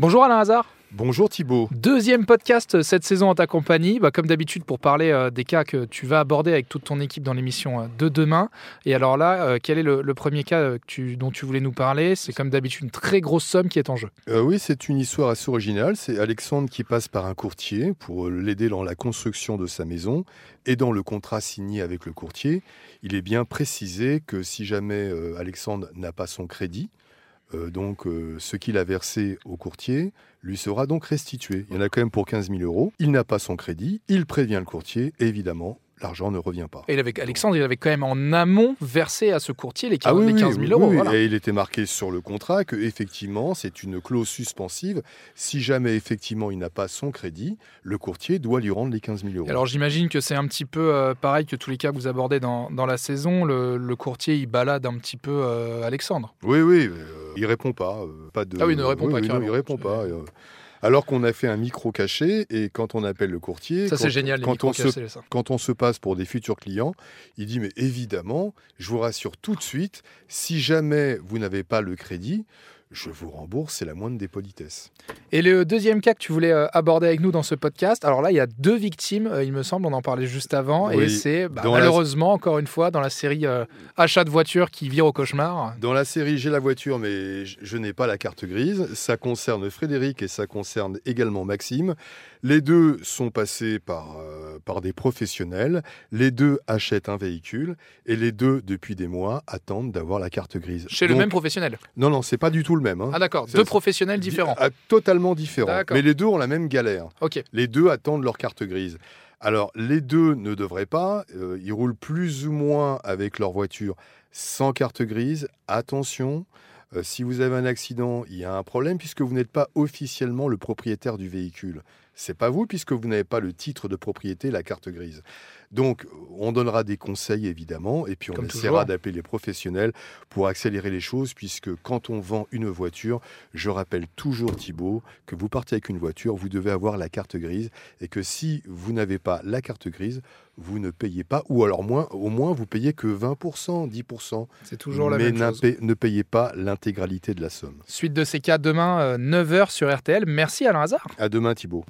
Bonjour Alain Hazard. Bonjour Thibault. Deuxième podcast cette saison en ta compagnie, bah, comme d'habitude pour parler euh, des cas que tu vas aborder avec toute ton équipe dans l'émission euh, de demain. Et alors là, euh, quel est le, premier cas dont tu voulais nous parler? C'est comme d'habitude une très grosse somme qui est en jeu. oui, c'est une histoire assez originale. C'est Alexandre qui passe par un courtier pour l'aider dans la construction de sa maison et dans le contrat signé avec le courtier. Il est bien précisé que si jamais Alexandre n'a pas son crédit, euh, donc euh, ce qu'il a versé au courtier lui sera donc restitué. Il y en a quand même pour 15 000 euros. Il n'a pas son crédit, il prévient le courtier, évidemment, l'argent ne revient pas. Et avec Alexandre, il avait quand même en amont versé à ce courtier les 15, 000 ah euros. Et il était marqué sur le contrat que effectivement, c'est une clause suspensive. Si jamais effectivement il n'a pas son crédit, le courtier doit lui rendre les 15 000 euros. Alors j'imagine que c'est un petit peu euh, pareil que tous les cas que vous abordez dans, dans la saison. Le, courtier, il balade un petit peu Alexandre. Oui, oui, il répond pas. pas de... Ah oui, il ne répond pas. il répond pas alors qu'on a fait un micro caché et quand on appelle le courtier, ça c'est génial, quand, on se, quand on se passe pour des futurs clients, il dit mais évidemment, je vous rassure tout de suite, si jamais vous n'avez pas le crédit, je vous rembourse, c'est la moindre des politesses. Et le deuxième cas que tu voulais euh, aborder avec nous dans ce podcast, alors là, il y a deux victimes, euh, il me semble, on en parlait juste avant, et c'est bah, malheureusement, encore une fois, dans la série euh, Achat de voiture qui vire au cauchemar. Dans la série J'ai la voiture, mais je n'ai pas la carte grise, ça concerne Frédéric et ça concerne également Maxime. Les deux sont passés par, par des professionnels, les deux achètent un véhicule, et les deux, depuis des mois, attendent d'avoir la carte grise. Chez le même professionnel Non, non, c'est pas du tout le même. Hein. Ah d'accord, deux professionnels différents. Ah, totalement différents. Mais les deux ont la même galère. Les deux attendent leur carte grise. Alors, les deux ne devraient pas. Euh, ils roulent plus ou moins avec leur voiture sans carte grise. Attention, euh, si vous avez un accident, il y a un problème puisque vous n'êtes pas officiellement le propriétaire du véhicule. C'est pas vous puisque vous n'avez pas le titre de propriété, la carte grise. Donc, on donnera des conseils évidemment, et puis on essaiera d'appeler les professionnels pour accélérer les choses, puisque quand on vend une voiture, je rappelle toujours Thibault que vous partez avec une voiture, vous devez avoir la carte grise, et que si vous n'avez pas la carte grise, vous ne payez pas, ou alors moins, au moins vous payez que 20%, 10%. C'est toujours la même chose. Mais ne payez pas l'intégralité de la somme. Suite de ces cas demain, 9h euh, sur RTL. Merci Alain Hazard. À demain Thibault.